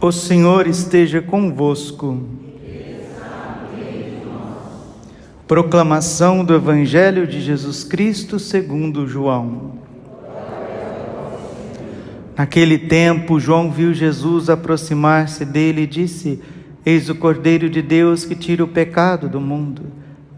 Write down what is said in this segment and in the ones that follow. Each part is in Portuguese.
O Senhor esteja convosco. Proclamação do Evangelho de Jesus Cristo segundo João. Naquele tempo, João viu Jesus aproximar-se dele e disse: Eis o Cordeiro de Deus que tira o pecado do mundo.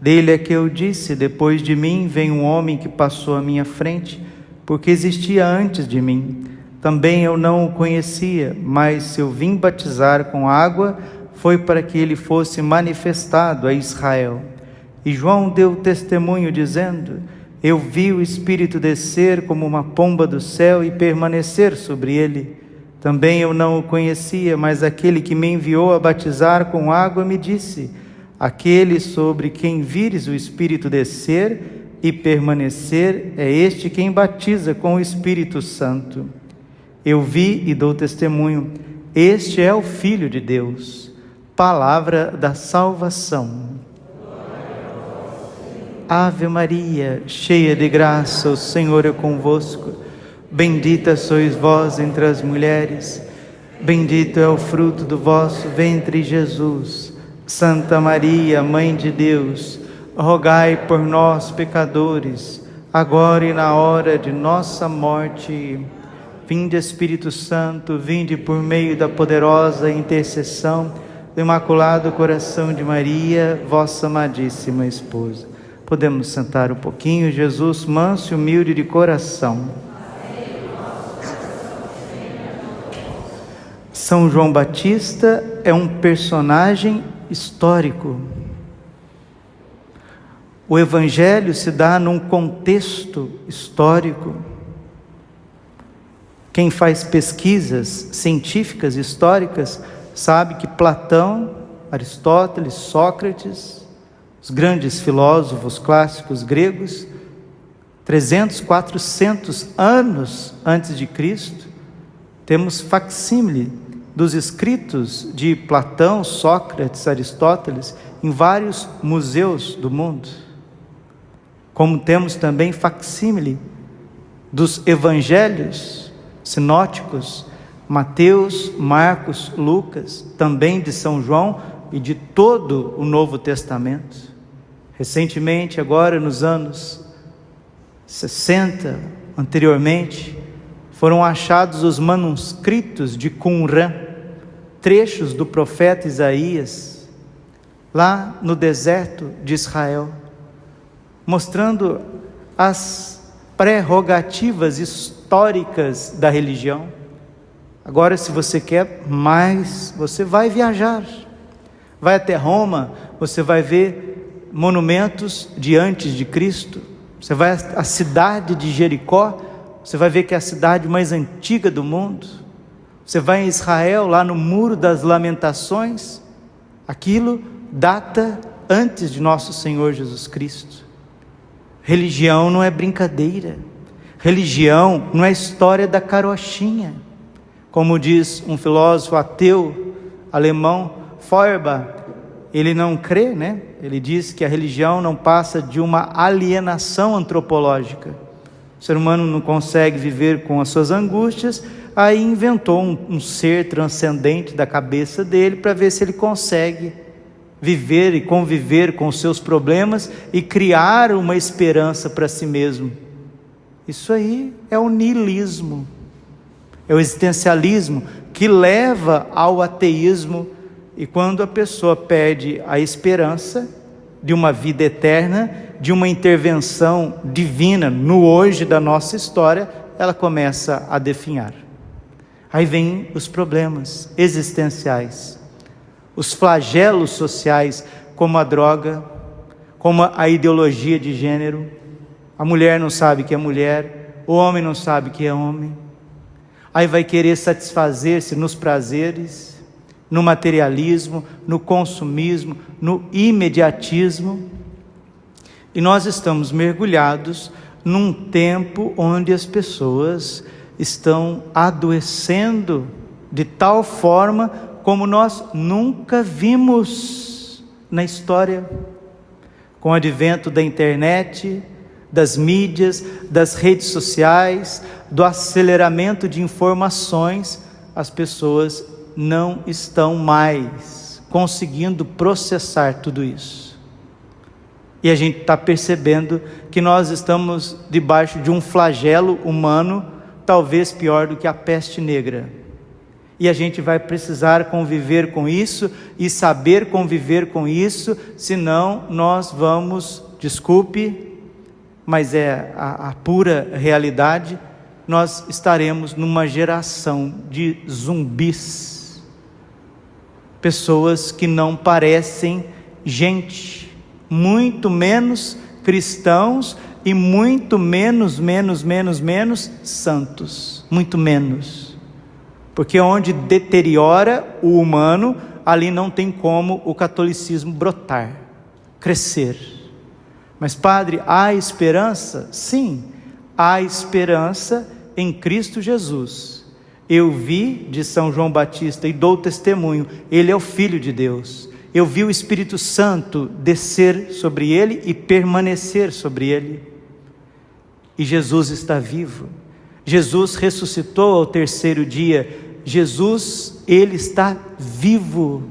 Dele é que eu disse: Depois de mim vem um homem que passou à minha frente, porque existia antes de mim. Também eu não o conhecia, mas se eu vim batizar com água, foi para que ele fosse manifestado a Israel. E João deu testemunho, dizendo: Eu vi o Espírito descer como uma pomba do céu e permanecer sobre ele. Também eu não o conhecia, mas aquele que me enviou a batizar com água me disse: Aquele sobre quem vires o Espírito descer e permanecer, é este quem batiza com o Espírito Santo. Eu vi e dou testemunho, este é o Filho de Deus, palavra da salvação. Ave Maria, cheia de graça, o Senhor é convosco. Bendita sois vós entre as mulheres, bendito é o fruto do vosso ventre, Jesus. Santa Maria, Mãe de Deus, rogai por nós, pecadores, agora e na hora de nossa morte. Vinde, Espírito Santo, vinde por meio da poderosa intercessão do Imaculado Coração de Maria, vossa amadíssima esposa. Podemos sentar um pouquinho, Jesus, manso e humilde de coração. São João Batista é um personagem histórico. O Evangelho se dá num contexto histórico. Quem faz pesquisas científicas históricas sabe que Platão, Aristóteles, Sócrates, os grandes filósofos clássicos gregos, 300, 400 anos antes de Cristo, temos facsímile dos escritos de Platão, Sócrates, Aristóteles em vários museus do mundo. Como temos também facsímile dos evangelhos sinóticos, Mateus, Marcos, Lucas, também de São João e de todo o Novo Testamento. Recentemente, agora nos anos 60, anteriormente, foram achados os manuscritos de Qumran, trechos do profeta Isaías, lá no deserto de Israel, mostrando as prerrogativas históricas da religião. Agora, se você quer mais, você vai viajar, vai até Roma, você vai ver monumentos de antes de Cristo, você vai à cidade de Jericó, você vai ver que é a cidade mais antiga do mundo. Você vai em Israel, lá no Muro das Lamentações, aquilo data antes de nosso Senhor Jesus Cristo. Religião não é brincadeira. Religião não é história da carochinha. Como diz um filósofo ateu alemão, Feuerbach, ele não crê, né? Ele diz que a religião não passa de uma alienação antropológica. O ser humano não consegue viver com as suas angústias, aí inventou um, um ser transcendente da cabeça dele para ver se ele consegue viver e conviver com os seus problemas e criar uma esperança para si mesmo. Isso aí é o niilismo, é o existencialismo que leva ao ateísmo. E quando a pessoa perde a esperança de uma vida eterna, de uma intervenção divina no hoje da nossa história, ela começa a definhar. Aí vem os problemas existenciais, os flagelos sociais, como a droga, como a ideologia de gênero. A mulher não sabe que é mulher, o homem não sabe que é homem. Aí vai querer satisfazer-se nos prazeres, no materialismo, no consumismo, no imediatismo. E nós estamos mergulhados num tempo onde as pessoas estão adoecendo de tal forma como nós nunca vimos na história. Com o advento da internet, das mídias, das redes sociais, do aceleramento de informações, as pessoas não estão mais conseguindo processar tudo isso. E a gente está percebendo que nós estamos debaixo de um flagelo humano, talvez pior do que a peste negra. E a gente vai precisar conviver com isso e saber conviver com isso, senão nós vamos, desculpe, mas é a, a pura realidade, nós estaremos numa geração de zumbis, pessoas que não parecem gente, muito menos cristãos e muito menos, menos, menos, menos santos, muito menos. Porque onde deteriora o humano, ali não tem como o catolicismo brotar, crescer. Mas, Padre, há esperança? Sim, há esperança em Cristo Jesus. Eu vi de São João Batista e dou testemunho, ele é o Filho de Deus. Eu vi o Espírito Santo descer sobre ele e permanecer sobre ele. E Jesus está vivo. Jesus ressuscitou ao terceiro dia. Jesus, ele está vivo.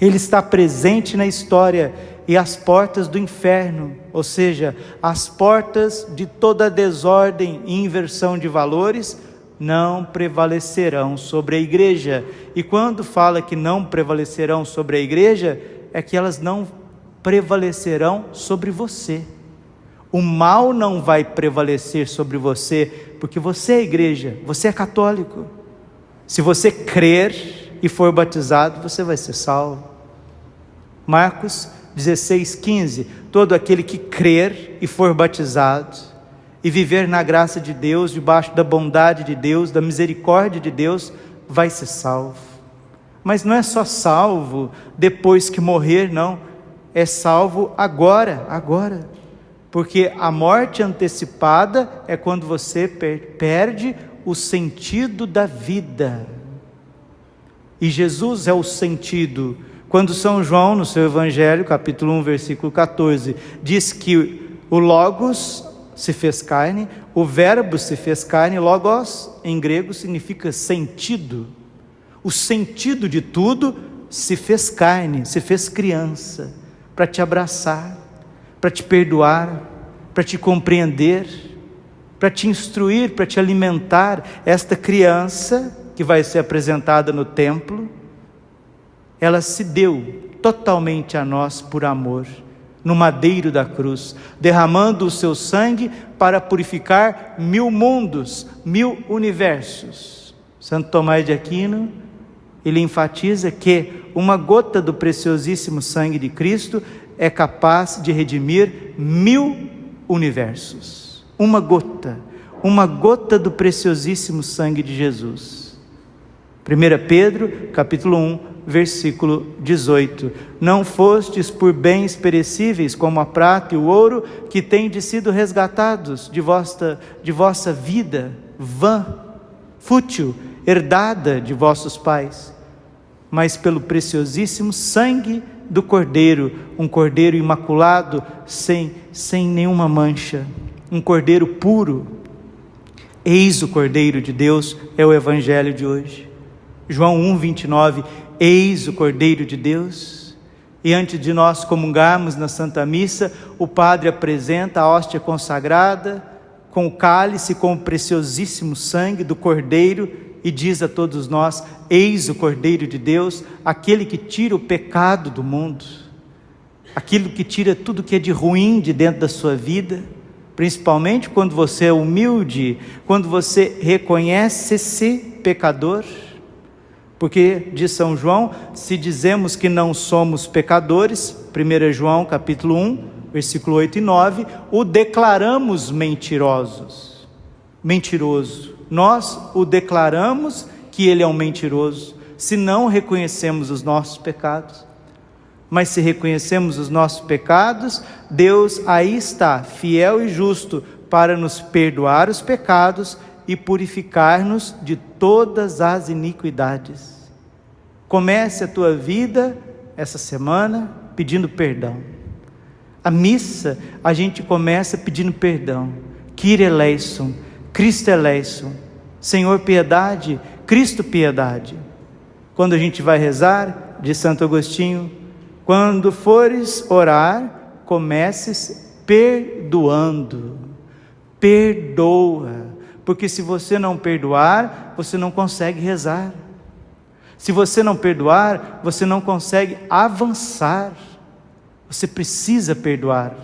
Ele está presente na história e as portas do inferno, ou seja, as portas de toda desordem e inversão de valores, não prevalecerão sobre a igreja. E quando fala que não prevalecerão sobre a igreja, é que elas não prevalecerão sobre você. O mal não vai prevalecer sobre você, porque você é igreja, você é católico. Se você crer e for batizado, você vai ser salvo. Marcos 16, 15: Todo aquele que crer e for batizado, e viver na graça de Deus, debaixo da bondade de Deus, da misericórdia de Deus, vai ser salvo. Mas não é só salvo depois que morrer, não, é salvo agora, agora. Porque a morte antecipada é quando você perde o sentido da vida. E Jesus é o sentido quando São João, no seu Evangelho, capítulo 1, versículo 14, diz que o Logos se fez carne, o Verbo se fez carne, Logos em grego significa sentido. O sentido de tudo se fez carne, se fez criança, para te abraçar, para te perdoar, para te compreender, para te instruir, para te alimentar. Esta criança que vai ser apresentada no templo, ela se deu totalmente a nós por amor, no madeiro da cruz, derramando o seu sangue para purificar mil mundos, mil universos. Santo Tomás de Aquino, ele enfatiza que uma gota do preciosíssimo sangue de Cristo é capaz de redimir mil universos. Uma gota, uma gota do preciosíssimo sangue de Jesus. 1 Pedro, capítulo 1, versículo 18: Não fostes por bens perecíveis, como a prata e o ouro, que tendes sido resgatados de vossa, de vossa vida vã, fútil, herdada de vossos pais, mas pelo preciosíssimo sangue do Cordeiro, um Cordeiro imaculado, sem, sem nenhuma mancha, um Cordeiro puro. Eis o Cordeiro de Deus, é o Evangelho de hoje. João 1, 29. Eis o Cordeiro de Deus. E antes de nós comungarmos na Santa Missa, o Padre apresenta a hóstia consagrada, com o cálice, com o preciosíssimo sangue do Cordeiro, e diz a todos nós: Eis o Cordeiro de Deus, aquele que tira o pecado do mundo, aquilo que tira tudo que é de ruim de dentro da sua vida, principalmente quando você é humilde, quando você reconhece-se pecador. Porque diz São João, se dizemos que não somos pecadores, 1 João capítulo 1, versículo 8 e 9, o declaramos mentirosos. Mentiroso. Nós o declaramos que ele é um mentiroso, se não reconhecemos os nossos pecados. Mas se reconhecemos os nossos pecados, Deus aí está, fiel e justo, para nos perdoar os pecados e purificar-nos de todas as iniquidades. Comece a tua vida essa semana pedindo perdão. A missa a gente começa pedindo perdão. Kyrie eleison, Cristo eleison, Senhor piedade, Cristo piedade. Quando a gente vai rezar, de Santo Agostinho, quando fores orar, comeces perdoando. Perdoa, porque se você não perdoar, você não consegue rezar. Se você não perdoar, você não consegue avançar. Você precisa perdoar.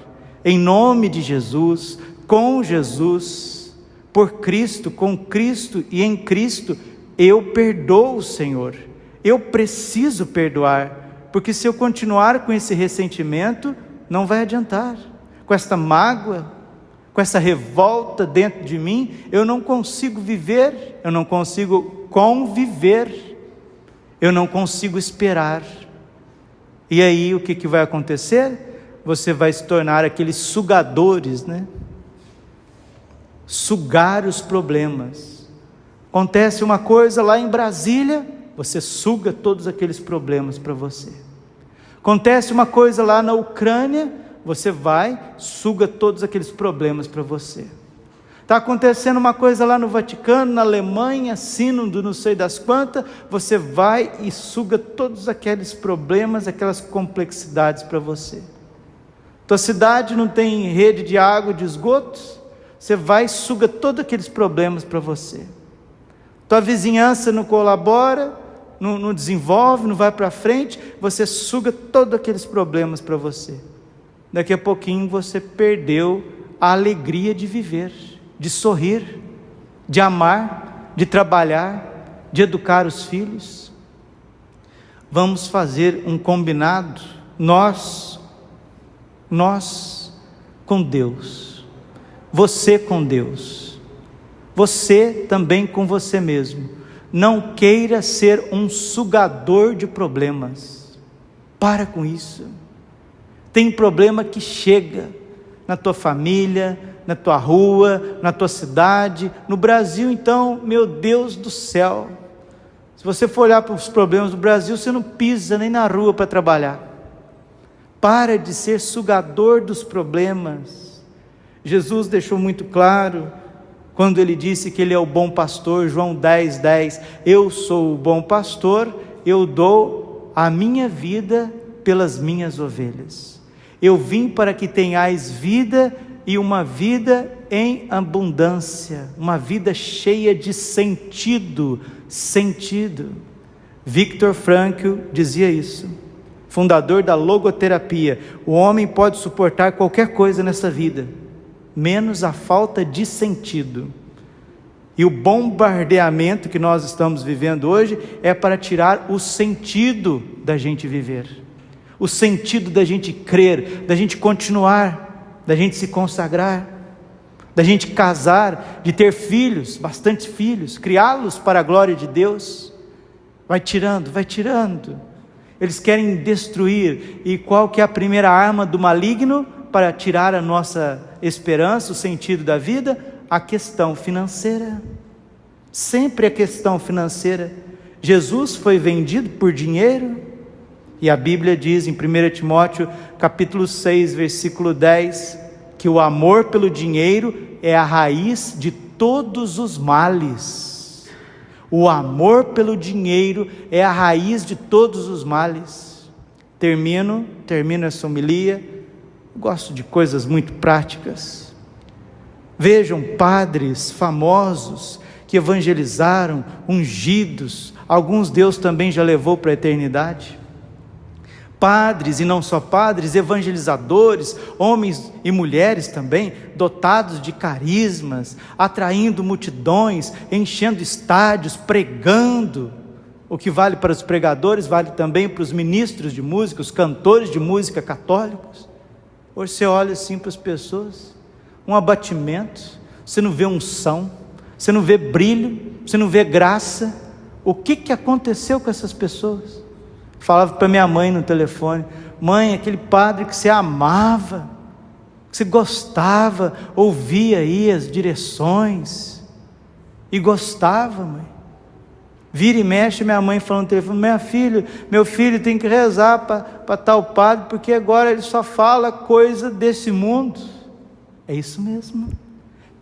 Em nome de Jesus, com Jesus, por Cristo, com Cristo e em Cristo, eu perdoo, Senhor. Eu preciso perdoar, porque se eu continuar com esse ressentimento, não vai adiantar. Com esta mágoa, com essa revolta dentro de mim, eu não consigo viver, eu não consigo conviver, eu não consigo esperar. E aí o que, que vai acontecer? Você vai se tornar aqueles sugadores, né? Sugar os problemas. Acontece uma coisa lá em Brasília, você suga todos aqueles problemas para você. Acontece uma coisa lá na Ucrânia, você vai, suga todos aqueles problemas para você. Está acontecendo uma coisa lá no Vaticano, na Alemanha, sínodo, não sei das quantas, você vai e suga todos aqueles problemas, aquelas complexidades para você. Tua cidade não tem rede de água, de esgotos, você vai e suga todos aqueles problemas para você. Tua vizinhança não colabora, não, não desenvolve, não vai para frente, você suga todos aqueles problemas para você. Daqui a pouquinho você perdeu a alegria de viver de sorrir, de amar, de trabalhar, de educar os filhos. Vamos fazer um combinado, nós, nós com Deus, você com Deus, você também com você mesmo. Não queira ser um sugador de problemas. Para com isso. Tem problema que chega na tua família, na tua rua, na tua cidade, no Brasil, então, meu Deus do céu. Se você for olhar para os problemas do Brasil, você não pisa nem na rua para trabalhar. Para de ser sugador dos problemas. Jesus deixou muito claro quando ele disse que ele é o bom pastor, João 10, 10. Eu sou o bom pastor, eu dou a minha vida pelas minhas ovelhas. Eu vim para que tenhais vida e uma vida em abundância, uma vida cheia de sentido, sentido. Victor Frankl dizia isso, fundador da logoterapia. O homem pode suportar qualquer coisa nessa vida, menos a falta de sentido. E o bombardeamento que nós estamos vivendo hoje é para tirar o sentido da gente viver, o sentido da gente crer, da gente continuar da gente se consagrar, da gente casar, de ter filhos, bastante filhos, criá-los para a glória de Deus. Vai tirando, vai tirando. Eles querem destruir. E qual que é a primeira arma do maligno para tirar a nossa esperança, o sentido da vida? A questão financeira. Sempre a questão financeira. Jesus foi vendido por dinheiro, e a Bíblia diz em 1 Timóteo, capítulo 6, versículo 10, que o amor pelo dinheiro é a raiz de todos os males. O amor pelo dinheiro é a raiz de todos os males. Termino, termino essa homilia. Gosto de coisas muito práticas. Vejam padres famosos que evangelizaram, ungidos, alguns Deus também já levou para a eternidade padres e não só padres, evangelizadores, homens e mulheres também, dotados de carismas, atraindo multidões, enchendo estádios, pregando. O que vale para os pregadores vale também para os ministros de música, os cantores de música católicos. Hoje você olha assim para as pessoas, um abatimento, você não vê unção, você não vê brilho, você não vê graça. O que, que aconteceu com essas pessoas? Falava para minha mãe no telefone: Mãe, aquele padre que você amava, que você gostava, ouvia aí as direções, e gostava, mãe. Vira e mexe, minha mãe falando no telefone: Minha filha, meu filho tem que rezar para tal padre, porque agora ele só fala coisa desse mundo. É isso mesmo.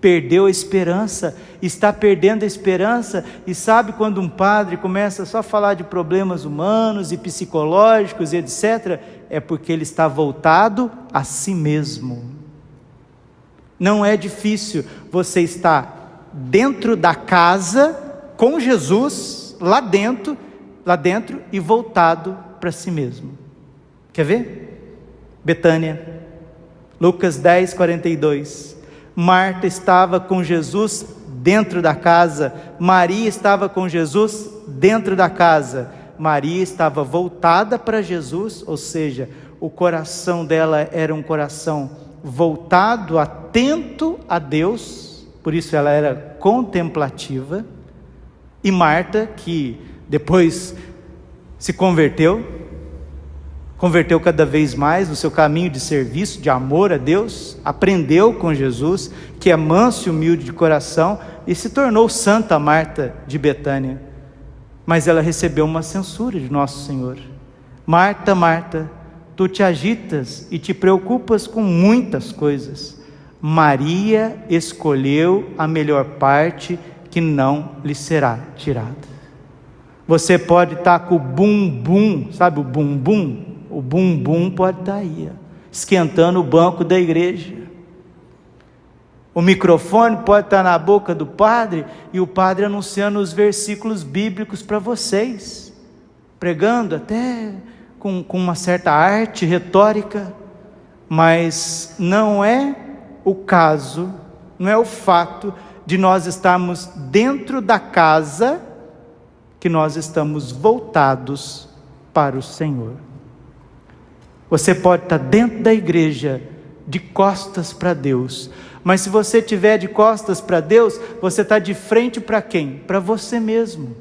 Perdeu a esperança, está perdendo a esperança, e sabe quando um padre começa só a falar de problemas humanos e psicológicos e etc., é porque ele está voltado a si mesmo. Não é difícil você estar dentro da casa com Jesus, lá dentro, lá dentro e voltado para si mesmo. Quer ver? Betânia, Lucas 10, 42. Marta estava com Jesus dentro da casa, Maria estava com Jesus dentro da casa. Maria estava voltada para Jesus, ou seja, o coração dela era um coração voltado, atento a Deus, por isso ela era contemplativa. E Marta, que depois se converteu, converteu cada vez mais no seu caminho de serviço, de amor a Deus, aprendeu com Jesus, que é manso e humilde de coração, e se tornou Santa Marta de Betânia. Mas ela recebeu uma censura de Nosso Senhor. Marta, Marta, tu te agitas e te preocupas com muitas coisas. Maria escolheu a melhor parte que não lhe será tirada. Você pode estar com o bumbum, sabe o bumbum? O bumbum pode estar aí, ó, esquentando o banco da igreja. O microfone pode estar na boca do padre e o padre anunciando os versículos bíblicos para vocês, pregando até com, com uma certa arte retórica, mas não é o caso, não é o fato de nós estarmos dentro da casa que nós estamos voltados para o Senhor. Você pode estar dentro da igreja, de costas para Deus, mas se você tiver de costas para Deus, você está de frente para quem? Para você mesmo.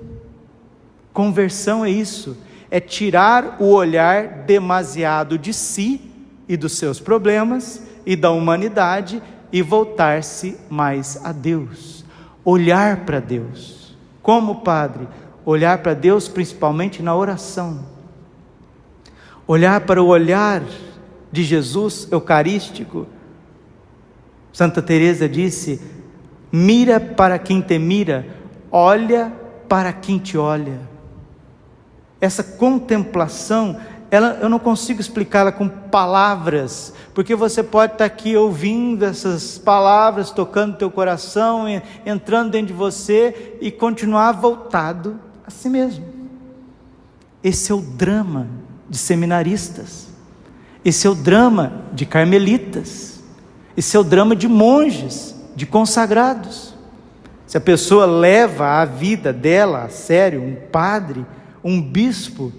Conversão é isso, é tirar o olhar demasiado de si e dos seus problemas e da humanidade e voltar-se mais a Deus. Olhar para Deus. Como padre, olhar para Deus principalmente na oração olhar para o olhar de Jesus eucarístico. Santa Teresa disse: "Mira para quem te mira, olha para quem te olha". Essa contemplação, ela, eu não consigo explicá-la com palavras, porque você pode estar aqui ouvindo essas palavras, tocando teu coração, entrando dentro de você e continuar voltado a si mesmo. Esse é o drama de seminaristas. Esse é o drama de carmelitas. Esse é o drama de monges, de consagrados. Se a pessoa leva a vida dela a sério, um padre, um bispo,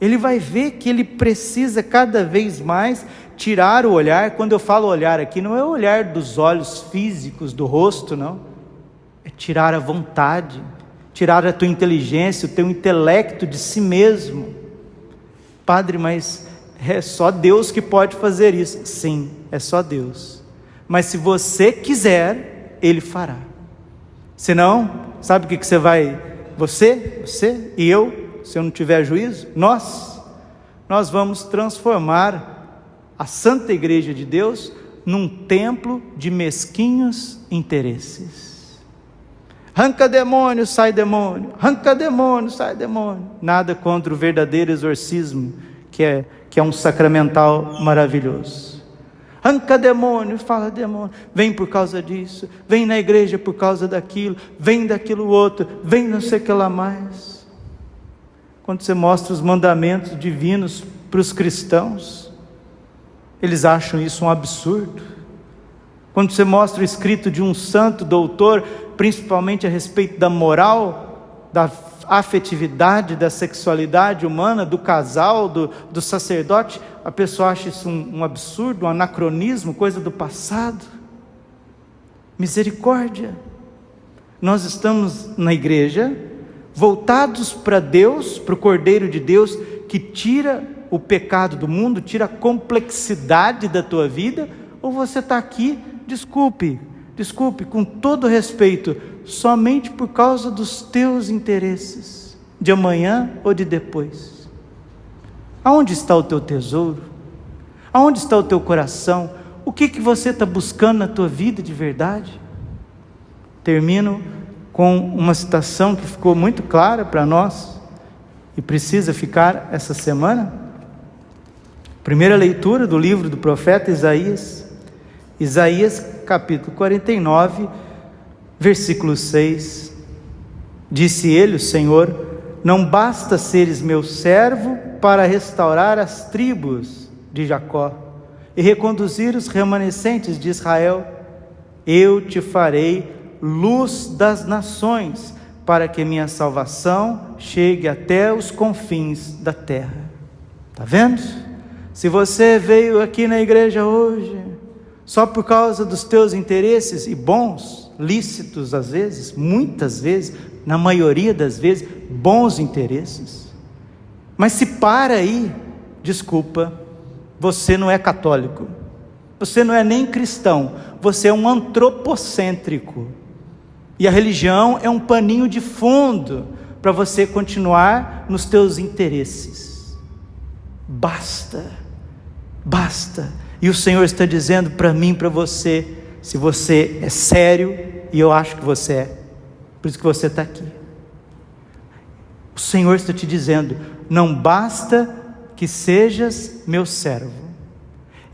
ele vai ver que ele precisa cada vez mais tirar o olhar. Quando eu falo olhar aqui, não é o olhar dos olhos físicos, do rosto, não. É tirar a vontade, tirar a tua inteligência, o teu intelecto de si mesmo Padre, mas é só Deus que pode fazer isso. Sim, é só Deus. Mas se você quiser, Ele fará. Senão, sabe o que, que você vai? Você, você e eu, se eu não tiver juízo, nós, nós vamos transformar a Santa Igreja de Deus num templo de mesquinhos interesses. Arranca demônio, sai demônio. Arranca demônio, sai demônio. Nada contra o verdadeiro exorcismo, que é, que é um sacramental maravilhoso. Arranca demônio, fala demônio. Vem por causa disso. Vem na igreja por causa daquilo. Vem daquilo outro. Vem não sei o que lá mais. Quando você mostra os mandamentos divinos para os cristãos, eles acham isso um absurdo. Quando você mostra o escrito de um santo doutor, principalmente a respeito da moral, da afetividade, da sexualidade humana, do casal, do, do sacerdote, a pessoa acha isso um, um absurdo, um anacronismo, coisa do passado. Misericórdia. Nós estamos na igreja, voltados para Deus, para o Cordeiro de Deus, que tira o pecado do mundo, tira a complexidade da tua vida, ou você está aqui, desculpe, desculpe, com todo respeito, somente por causa dos teus interesses, de amanhã ou de depois. Aonde está o teu tesouro? Aonde está o teu coração? O que, que você está buscando na tua vida de verdade? Termino com uma citação que ficou muito clara para nós e precisa ficar essa semana. Primeira leitura do livro do profeta Isaías, Isaías capítulo 49, versículo 6. Disse ele, o Senhor: Não basta seres meu servo para restaurar as tribos de Jacó e reconduzir os remanescentes de Israel. Eu te farei luz das nações, para que minha salvação chegue até os confins da terra. Está vendo? Se você veio aqui na igreja hoje só por causa dos teus interesses e bons, lícitos às vezes, muitas vezes, na maioria das vezes, bons interesses. Mas se para aí, desculpa, você não é católico, você não é nem cristão, você é um antropocêntrico. E a religião é um paninho de fundo para você continuar nos teus interesses. Basta, basta. E o Senhor está dizendo para mim, para você, se você é sério, e eu acho que você é, por isso que você está aqui. O Senhor está te dizendo: não basta que sejas meu servo,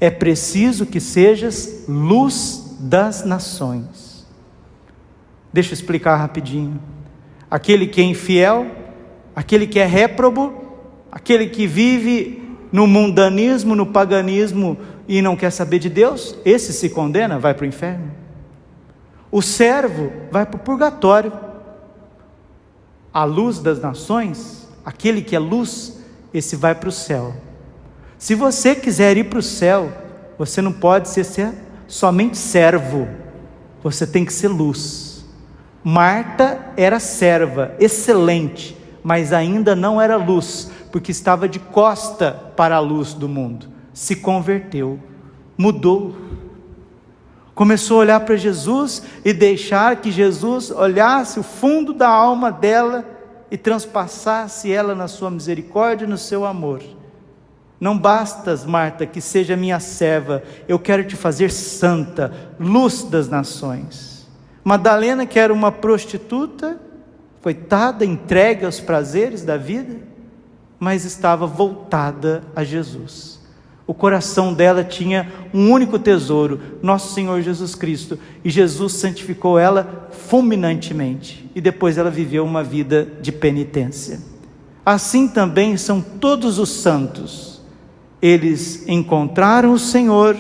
é preciso que sejas luz das nações. Deixa eu explicar rapidinho. Aquele que é infiel, aquele que é réprobo, aquele que vive no mundanismo, no paganismo, e não quer saber de Deus, esse se condena, vai para o inferno. O servo vai para o purgatório. A luz das nações, aquele que é luz, esse vai para o céu. Se você quiser ir para o céu, você não pode ser, ser somente servo, você tem que ser luz. Marta era serva, excelente, mas ainda não era luz, porque estava de costa para a luz do mundo se converteu, mudou. Começou a olhar para Jesus e deixar que Jesus olhasse o fundo da alma dela e transpassasse ela na sua misericórdia e no seu amor. Não bastas, Marta, que seja minha serva, eu quero te fazer santa, luz das nações. Madalena, que era uma prostituta, coitada, entregue aos prazeres da vida, mas estava voltada a Jesus. O coração dela tinha um único tesouro, nosso Senhor Jesus Cristo, e Jesus santificou ela fulminantemente, e depois ela viveu uma vida de penitência. Assim também são todos os santos. Eles encontraram o Senhor,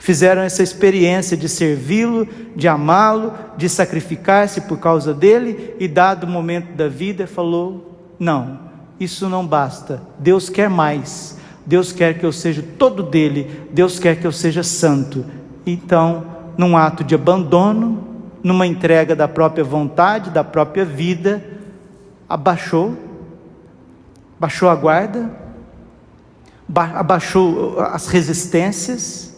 fizeram essa experiência de servi-lo, de amá-lo, de sacrificar-se por causa dele, e dado o momento da vida, falou: Não, isso não basta, Deus quer mais Deus quer que eu seja todo dele, Deus quer que eu seja santo. Então, num ato de abandono, numa entrega da própria vontade, da própria vida, abaixou, baixou a guarda, abaixou as resistências,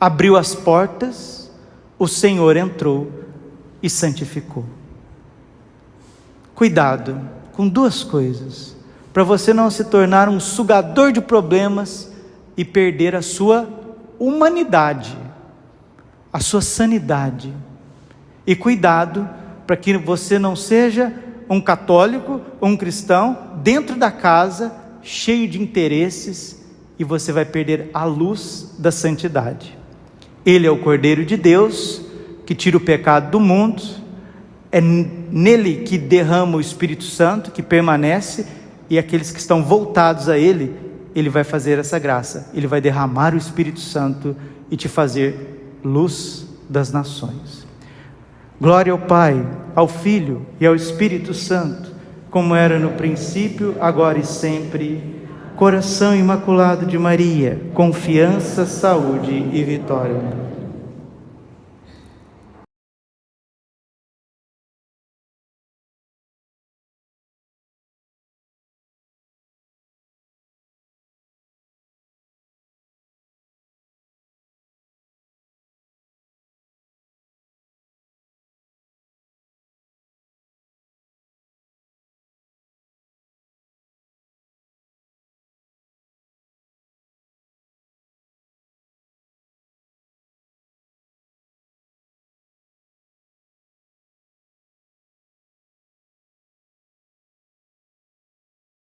abriu as portas, o Senhor entrou e santificou. Cuidado com duas coisas para você não se tornar um sugador de problemas e perder a sua humanidade, a sua sanidade. E cuidado para que você não seja um católico um cristão dentro da casa, cheio de interesses, e você vai perder a luz da santidade. Ele é o Cordeiro de Deus que tira o pecado do mundo, é nele que derrama o Espírito Santo, que permanece e aqueles que estão voltados a Ele, Ele vai fazer essa graça, Ele vai derramar o Espírito Santo e te fazer luz das nações. Glória ao Pai, ao Filho e ao Espírito Santo, como era no princípio, agora e sempre. Coração imaculado de Maria, confiança, saúde e vitória.